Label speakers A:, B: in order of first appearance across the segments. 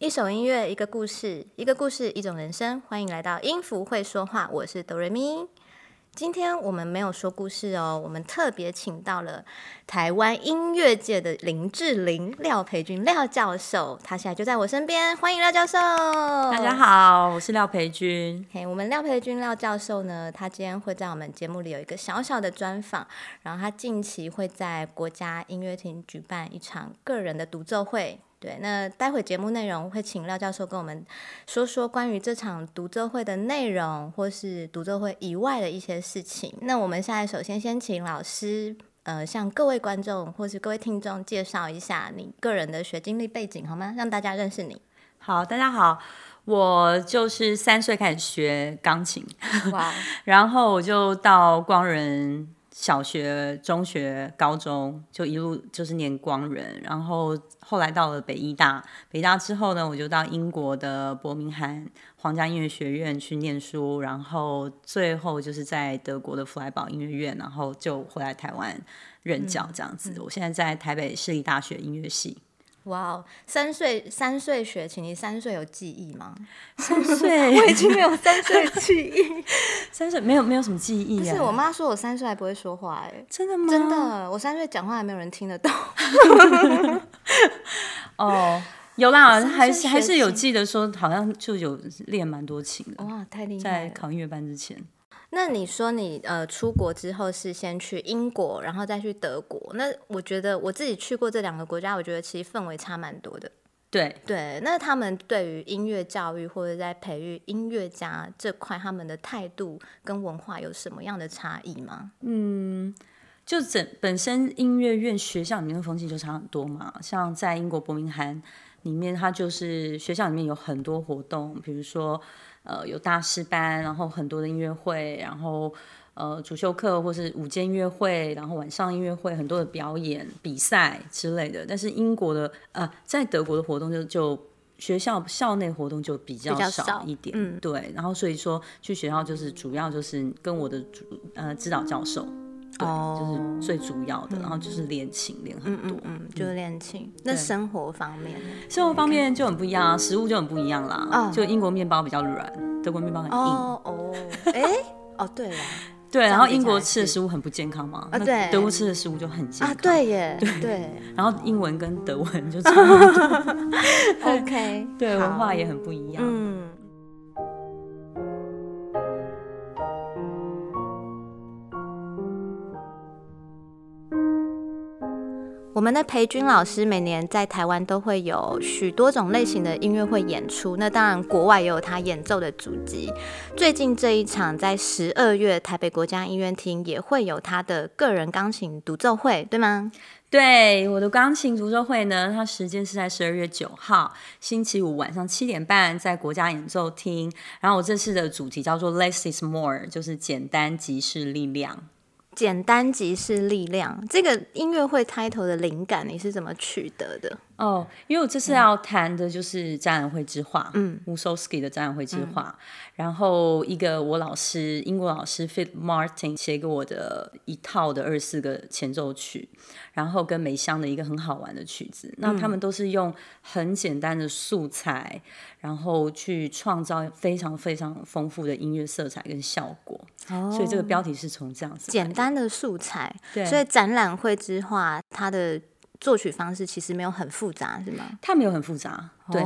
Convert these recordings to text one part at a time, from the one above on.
A: 一首音乐，一个故事，一个故事，一种人生。欢迎来到音符会说话，我是哆瑞咪。今天我们没有说故事哦，我们特别请到了台湾音乐界的林志玲廖培君廖教授，他现在就在我身边，欢迎廖教授。
B: 大家好，我是廖培君。
A: 嘿，我们廖培君廖教授呢，他今天会在我们节目里有一个小小的专访，然后他近期会在国家音乐厅举办一场个人的独奏会。对，那待会节目内容会请廖教授跟我们说说关于这场独奏会的内容，或是独奏会以外的一些事情。那我们现在首先先请老师，呃，向各位观众或是各位听众介绍一下你个人的学经历背景，好吗？让大家认识你。
B: 好，大家好，我就是三岁开始学钢琴，哇，然后我就到光仁。小学、中学、高中就一路就是念光仁，然后后来到了北医大，北大之后呢，我就到英国的伯明翰皇家音乐学院去念书，然后最后就是在德国的弗莱堡音乐院，然后就回来台湾任教这样子。我现在在台北市立大学音乐系。
A: 哇哦，三岁三岁学琴，你三岁有记忆吗？
B: 三岁
A: 我已经没有三岁记忆，
B: 三岁没有没有什么记忆
A: 啊。是我妈说我三岁还不会说话，哎，
B: 真的吗？
A: 真的，我三岁讲话还没有人听得到。
B: 哦，有啦，还是还是有记得说，好像就有练蛮多琴的。
A: 哇，太厉害！
B: 在考音乐班之前。
A: 那你说你呃出国之后是先去英国，然后再去德国。那我觉得我自己去过这两个国家，我觉得其实氛围差蛮多的。
B: 对
A: 对，那他们对于音乐教育或者在培育音乐家这块，他们的态度跟文化有什么样的差异吗？
B: 嗯，就整本身音乐院学校里面的风气就差很多嘛。像在英国伯明翰里面，它就是学校里面有很多活动，比如说。呃，有大师班，然后很多的音乐会，然后呃主修课或是午间音乐会，然后晚上音乐会，很多的表演比赛之类的。但是英国的呃，在德国的活动就就学校校内活动就比较少一点，嗯，对。然后所以说去学校就是主要就是跟我的主呃指导教授。对，就是最主要的，然后就是练琴练很多，
A: 嗯，就是练琴。那生活方面，
B: 生活方面就很不一样啊，食物就很不一样啦。就英国面包比较软，德国面包很硬。
A: 哦哦，哎，哦对了，
B: 对，然后英国吃的食物很不健康嘛，
A: 啊对，
B: 德国吃的食物就很健康。
A: 对耶，对。
B: 然后英文跟德文就差，
A: OK，
B: 对，文化也很不一样。嗯。
A: 我们的裴军老师每年在台湾都会有许多种类型的音乐会演出，那当然国外也有他演奏的主集。最近这一场在十二月台北国家音乐厅也会有他的个人钢琴独奏会，对吗？
B: 对，我的钢琴独奏会呢，它时间是在十二月九号星期五晚上七点半在国家演奏厅。然后我这次的主题叫做 Less is More，就是简单即是力量。
A: 简单即是力量。这个音乐会 title 的灵感你是怎么取得的？
B: 哦，因为我这次要谈的就是展览会之画，嗯，Musoski 的展览会之画。然后一个我老师英国老师 Phil Martin 写给我的一套的二十四个前奏曲，然后跟梅香的一个很好玩的曲子。那他们都是用很简单的素材，然后去创造非常非常丰富的音乐色彩跟效果。哦，所以这个标题是从这样子
A: 简单的素材。对，所以展览会之画它的。作曲方式其实没有很复杂，是吗？
B: 它没有很复杂，对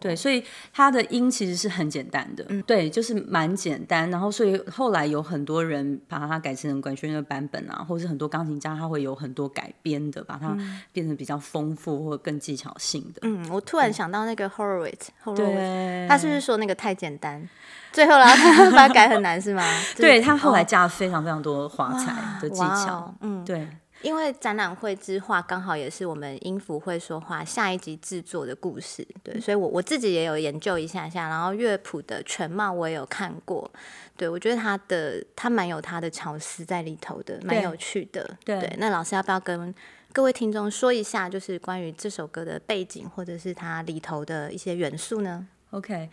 B: 对，所以它的音其实是很简单的，对，就是蛮简单。然后，所以后来有很多人把它改成管弦乐版本啊，或者是很多钢琴家他会有很多改编的，把它变成比较丰富或更技巧性的。
A: 嗯，我突然想到那个 Horowitz，对，他是不是说那个太简单，最后然后他 把它改很难是吗？
B: 对他后来加了非常非常多华彩的技巧，嗯，对。
A: 因为展览会之画刚好也是我们音符会说话下一集制作的故事，对，所以我我自己也有研究一下下，然后乐谱的全貌我也有看过，对我觉得他的他蛮有他的巧思在里头的，蛮有趣的，对。那老师要不要跟各位听众说一下，就是关于这首歌的背景或者是它里头的一些元素呢
B: ？OK，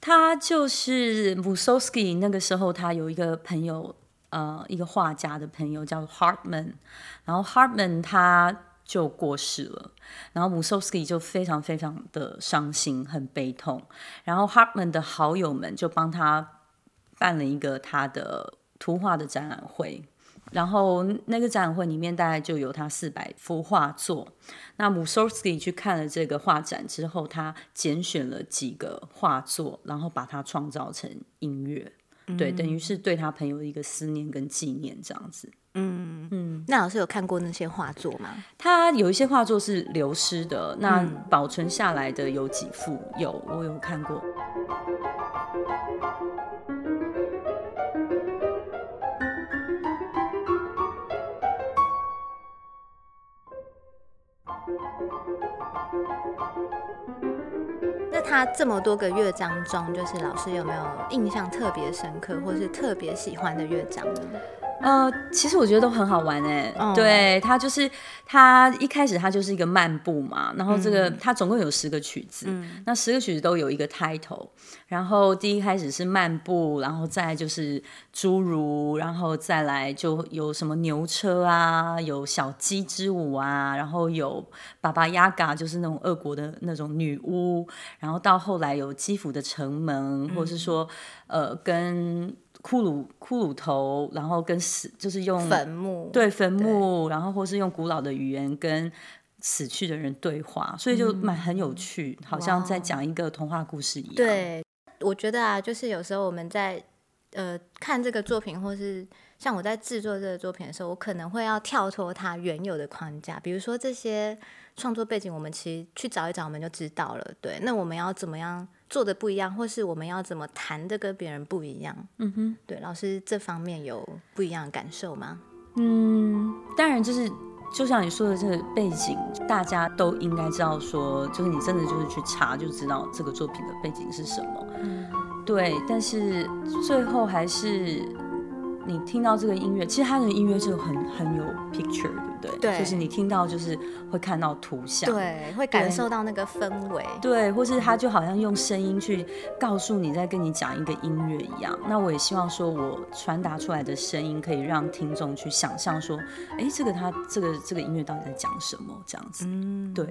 B: 他就是 Mussorgsky 那个时候他有一个朋友。呃，一个画家的朋友叫 Hartman，然后 Hartman 他就过世了，然后 Mussorgsky 就非常非常的伤心，很悲痛。然后 Hartman 的好友们就帮他办了一个他的图画的展览会，然后那个展览会里面大概就有他四百幅画作。那 Musorsky 去看了这个画展之后，他拣选了几个画作，然后把它创造成音乐，对，等于是对他朋友的一个思念跟纪念这样子。
A: 嗯嗯，那老师有看过那些画作吗？
B: 他有一些画作是流失的，那保存下来的有几幅，有我有看过。
A: 他这么多个乐章中，就是老师有没有印象特别深刻，或是特别喜欢的乐章呢？
B: 呃，其实我觉得都很好玩哎，对他就是他一开始他就是一个漫步嘛，然后这个他总共有十个曲子，那十个曲子都有一个 title，然后第一开始是漫步，然后再就是侏儒，然后再来就有什么牛车啊，有小鸡之舞啊，然后有巴巴亚嘎，就是那种俄国的那种女巫，然后到后来有基辅的城门，或者是说呃跟。骷髅骷髅头，然后跟死就是用
A: 坟墓
B: 对坟墓，然后或是用古老的语言跟死去的人对话，所以就蛮很有趣，好像在讲一个童话故事一样。
A: 对，我觉得啊，就是有时候我们在呃看这个作品，或是像我在制作这个作品的时候，我可能会要跳脱它原有的框架，比如说这些创作背景，我们其实去找一找，我们就知道了。对，那我们要怎么样？做的不一样，或是我们要怎么谈的跟别人不一样？嗯哼，对，老师这方面有不一样的感受吗？
B: 嗯，当然就是就像你说的这个背景，大家都应该知道，说就是你真的就是去查就知道这个作品的背景是什么。嗯，对，但是最后还是。你听到这个音乐，其实他的音乐就很很有 picture，对不对？
A: 对，
B: 就是你听到就是会看到图像，
A: 对，会感受到那个氛围，
B: 对，或是他就好像用声音去告诉你在跟你讲一个音乐一样。那我也希望说我传达出来的声音可以让听众去想象说，哎，这个他这个这个音乐到底在讲什么？这样子，嗯，对。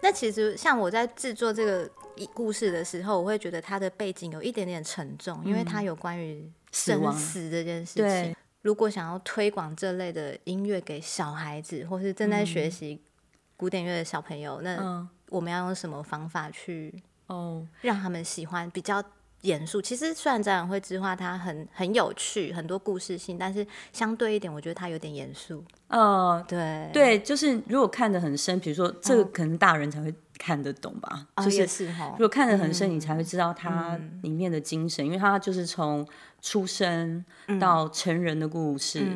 A: 那其实像我在制作这个故事的时候，我会觉得它的背景有一点点沉重，因为它有关于。生死这件事情，如果想要推广这类的音乐给小孩子，或是正在学习古典乐的小朋友，那我们要用什么方法去哦让他们喜欢比较严肃？其实虽然展览会之画它很很有趣，很多故事性，但是相对一点，我觉得它有点严肃。哦，对
B: 对，就是如果看得很深，比如说这个可能大人才会。看得懂吧？
A: 就是
B: 如果看得很深，你才会知道它里面的精神，因为它就是从出生到成人的故事。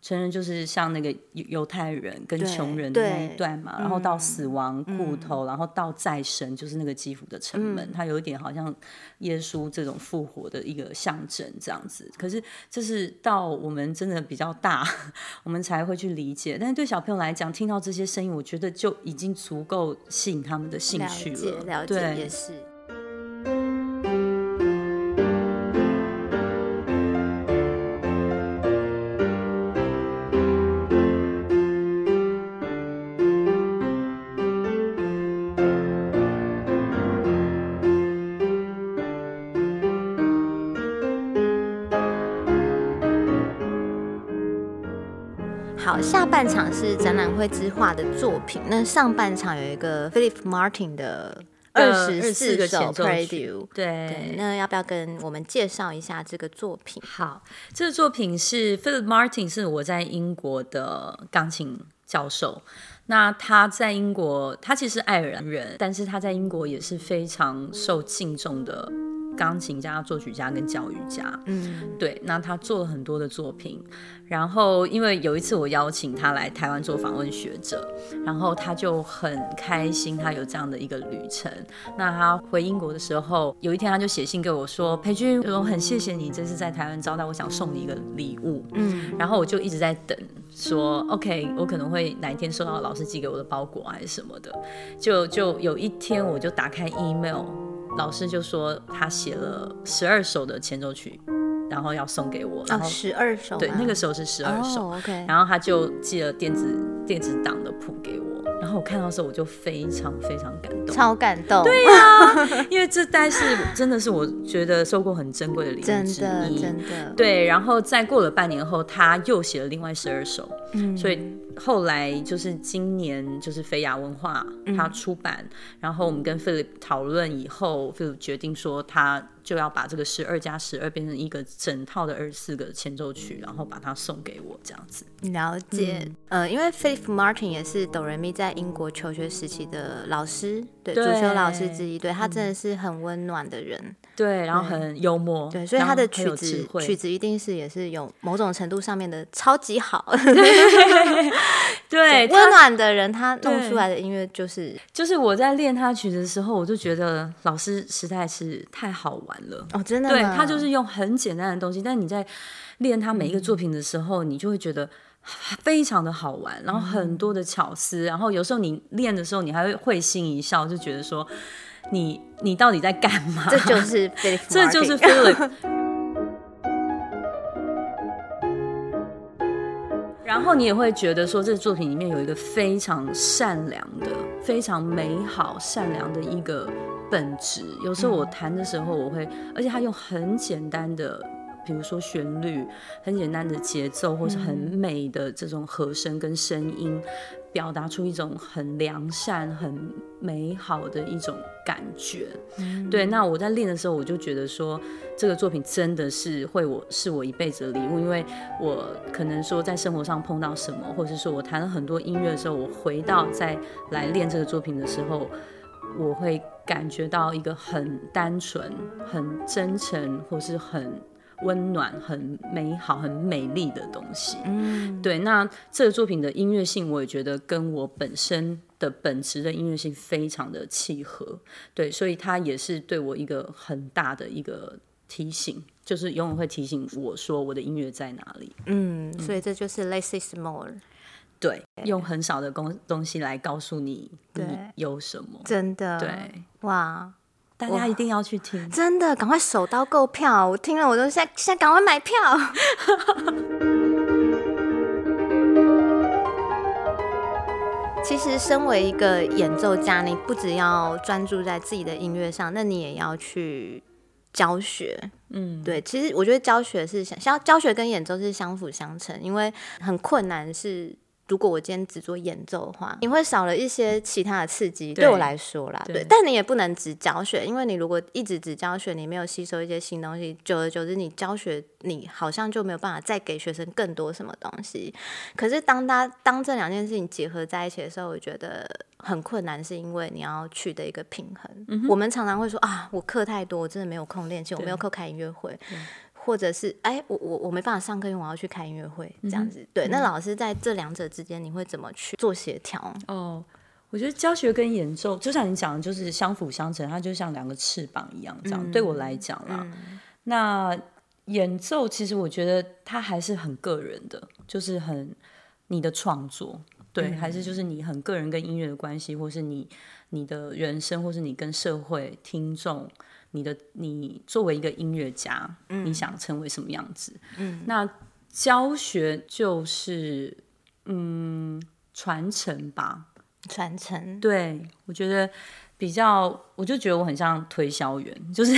B: 成人就是像那个犹太人跟穷人的那一段嘛，然后到死亡骨头，然后到再生，就是那个基辅的城门，它有一点好像耶稣这种复活的一个象征这样子。可是这是到我们真的比较大，我们才会去理解。但是对小朋友来讲，听到这些声音，我觉得就已经足够吸引他们的。兴趣
A: 了，解也是。好，下半场是展览会之画的作品。那上半场有一个 Philip Martin 的二十四首 Prelude。对，那要不要跟我们介绍一下这个作品？
B: 好，这个作品是 Philip Martin，是我在英国的钢琴教授。那他在英国，他其实是爱尔兰人，但是他在英国也是非常受敬重的。钢琴家、作曲家跟教育家，嗯，对，那他做了很多的作品，然后因为有一次我邀请他来台湾做访问学者，然后他就很开心，他有这样的一个旅程。那他回英国的时候，有一天他就写信给我说：“裴君，我很谢谢你这次在台湾招待，我想送你一个礼物。”嗯，然后我就一直在等，说 OK，我可能会哪一天收到老师寄给我的包裹还是什么的，就就有一天我就打开 email。老师就说他写了十二首的前奏曲，然后要送给我。然后
A: 十二首，
B: 对，那个时候是十二首。然后他就寄了电子电子档的谱给我，然后我看到的时候我就非常非常感动，
A: 超感动，
B: 对呀、因为这代是真的是我觉得收过很珍贵的礼物
A: 真的
B: 一。
A: 真的，
B: 对，然后再过了半年后，他又写了另外十二首，
A: 嗯
B: 所以后来就是今年就是飞雅文化
A: 嗯。
B: 他出版，然后我们跟 Philip 讨论以后，Philip 决定说他就要把这个十二加十二变成一个整套的二十四个前奏曲，然后把它送给我这样子。
A: 了解，
B: 嗯。
A: 呃，因为 Philip Martin 也是哆瑞咪在英国求学时期的老师，对，主
B: 对
A: 修老师之一，对他真的是很温暖的人，
B: 对，然后很幽默，
A: 对，所以他的曲子曲子一定是也是有某种程度上面的超级好，
B: 对，
A: 温暖的人他弄出来的音乐就是
B: 就是我在练他曲子的时候，我就觉得老师实在是太好玩了。
A: 哦，真的
B: 对他就是用很简单的东西，但你在练他每一个作品的时候，你就会觉得非常的好玩，然后很多的巧思，然后有时候你练的时候，你还会会心一笑，就觉得说你你到底在干嘛？
A: 这就是
B: 这就是
A: Martin
B: Philip。然后你也会觉得说，这个作品里面有一个非常善良的、非常美好、善良的一个本质。有时候我弹的时候，我会，而且他用很简单的，比如说旋律，很简单的节奏，或是很美的这种和声跟声音，表达出一种很良善、很美好的一种感觉。对，那我在练的时候，我就觉得说，这个作品真的是会我是我一辈子的礼物，因为我可能说在生活上碰到什么，或者是说我弹了很多音乐的时候，我回到再来练这个作品的时候，我会感觉到一个很单纯、很真诚，或是很温暖、很美好、很美丽的东西。
A: 嗯，
B: 对，那这个作品的音乐性，我也觉得跟我本身的本质的音乐性非常的契合。对，所以它也是对我一个很大的一个提醒，就是永远会提醒我说我的音乐在哪里。
A: 嗯，所以这就是 less is more，
B: 对，用很少的东东西来告诉你你有什么。
A: 真的，
B: 对，
A: 哇，
B: 大家一定要去听。
A: 真的，赶快手刀购票！我听了，我都现在现在赶快买票。其实，身为一个演奏家，你不只要专注在自己的音乐上，那你也要去教学。
B: 嗯，
A: 对，其实我觉得教学是相教教学跟演奏是相辅相成，因为很困难是。如果我今天只做演奏的话，你会少了一些其他的刺激。对我来说啦，对，
B: 对
A: 但你也不能只教学，因为你如果一直只教学，你没有吸收一些新东西，久而久之，你教学你好像就没有办法再给学生更多什么东西。可是当他当这两件事情结合在一起的时候，我觉得很困难，是因为你要取得一个平衡。我们常常会说啊，我课太多，我真的没有空练习，我没有空开音乐会。或者是哎，我我我没办法上课，因为我要去开音乐会，这样子。对，那老师在这两者之间，你会怎么去做协调？
B: 哦，我觉得教学跟演奏，就像你讲的，就是相辅相成，它就像两个翅膀一样，这样、对我来讲啦。那演奏其实我觉得它还是很个人的，就是很你的创作，对，还是就是你很个人跟音乐的关系，或是你你的人生，或是你跟社会听众。你的你作为一个音乐家，你想成为什么样子？嗯，那教学就是嗯传承吧，
A: 传承，
B: 对，我觉得比较，我就觉得我很像推销员，就是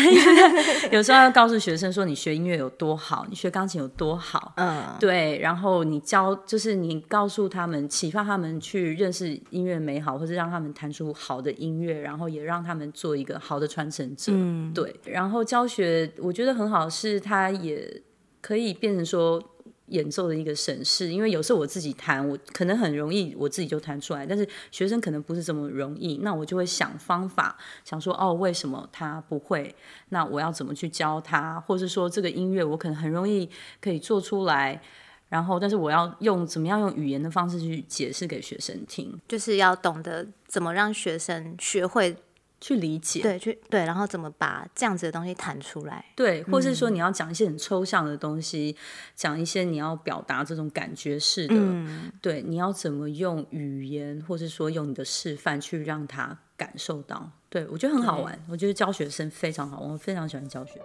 B: 有时候要告诉学生说你学音乐有多好，你学钢琴有多好，
A: 嗯，
B: 对，然后你教，就是你告诉他们，启发他们去认识音乐美好，或者让他们弹出好的音乐，然后也让他们做一个好的传承者，
A: 嗯，
B: 对。然后教学，我觉得很好，是它也可以变成说。演奏的一个审视，因为有时候我自己弹，我可能很容易我自己就弹出来，但是学生可能不是这么容易，那我就会想方法，想说哦，为什么他不会？那我要怎么去教他？或者说这个音乐我可能很容易可以做出来，然后但是我要用怎么样用语言的方式去解释给学生听，
A: 就是要懂得怎么让学生学会
B: 去理解，
A: 对，去对，然后怎么把这样子的东西弹出来。
B: 对，或是说你要讲一些很抽象的东西，讲一些你要表达这种感觉式的，
A: 嗯，
B: 对，你要怎么用语言，或是说用你的示范去让他感受到。对我觉得很好玩，我觉得教学生非常好，我非常喜欢教学。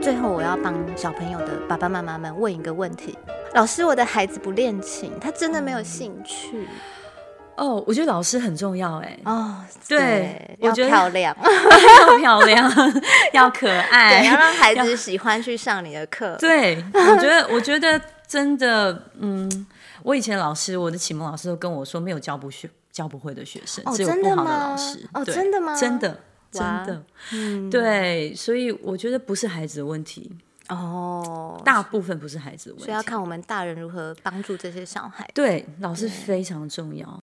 A: 最后我要帮小朋友的爸爸妈妈们问一个问题：老师，我的孩子不练琴，他真的没有兴趣
B: 哦，我觉得老师很重要哎。
A: 哦。
B: 对，
A: 要
B: 我觉得
A: 漂亮，
B: 要漂亮，要可爱，
A: 对，要让孩子喜欢去上你的课。
B: 对，我觉得，我觉得真的，嗯，我以前老师，我的启蒙老师都跟我说，没有教不学、教不会的学生，只有不好的老师。
A: 哦，真的吗？
B: 真的，真的，嗯，对，所以我觉得不是孩子的问题哦，大部分不是孩子的问题，
A: 所以要看我们大人如何帮助这些小孩。
B: 对，老师非常重要。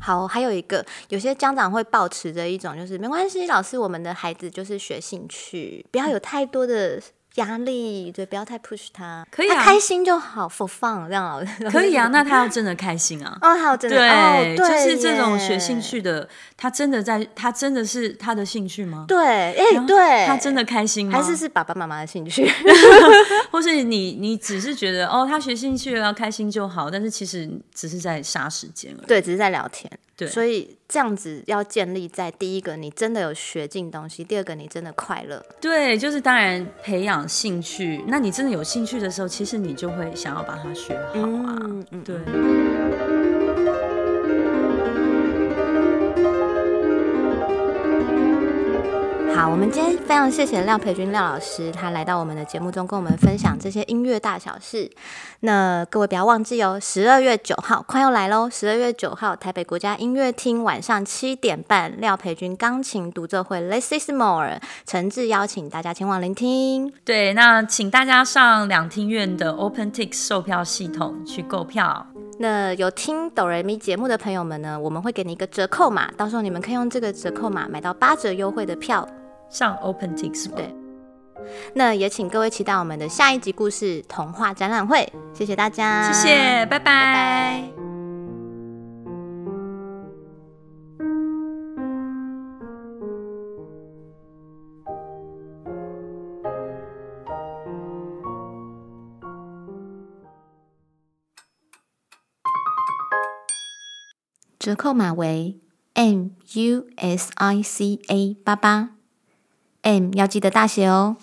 A: 好，还有一个，有些家长会保持着一种，就是没关系，老师，我们的孩子就是学兴趣，不要有太多的。压力对，不要太 push 他，
B: 可以啊，
A: 开心就好，for fun 这样
B: 可以啊。那他要真的开心啊，
A: 哦，他真的
B: 对，就是这种学兴趣的，他真的在，他真的是他的兴趣吗？
A: 对，哎，对，
B: 他真的开心吗？
A: 还是是爸爸妈妈的兴趣？
B: 或是你你只是觉得哦，他学兴趣要开心就好，但是其实只是在杀时间而已，
A: 对，只是在聊天。
B: 对，
A: 所以这样子要建立在第一个，你真的有学进东西；第二个，你真的快乐。
B: 对，就是当然培养兴趣。那你真的有兴趣的时候，其实你就会想要把它学好啊嗯。对。
A: 好，我们今天非常谢谢廖培军廖老师，他来到我们的节目中，跟我们分享这些音乐大小事。那各位不要忘记哦，十二月九号快要来喽！十二月九号，台北国家音乐厅晚上七点半，廖培军钢琴独奏会，This is more，诚挚邀请大家前往聆听。
B: 对，那请大家上两厅院的 OpenTix 售票系统去购票。
A: 那有听哆瑞咪节目的朋友们呢，我们会给你一个折扣码，到时候你们可以用这个折扣码买到八折优惠的票。
B: 上 OpenTix
A: 对，那也请各位期待我们的下一集故事童话展览会，谢谢大家，
B: 谢谢，拜拜。
A: 折扣码为 M U S I C A 八八。M 要记得大写哦。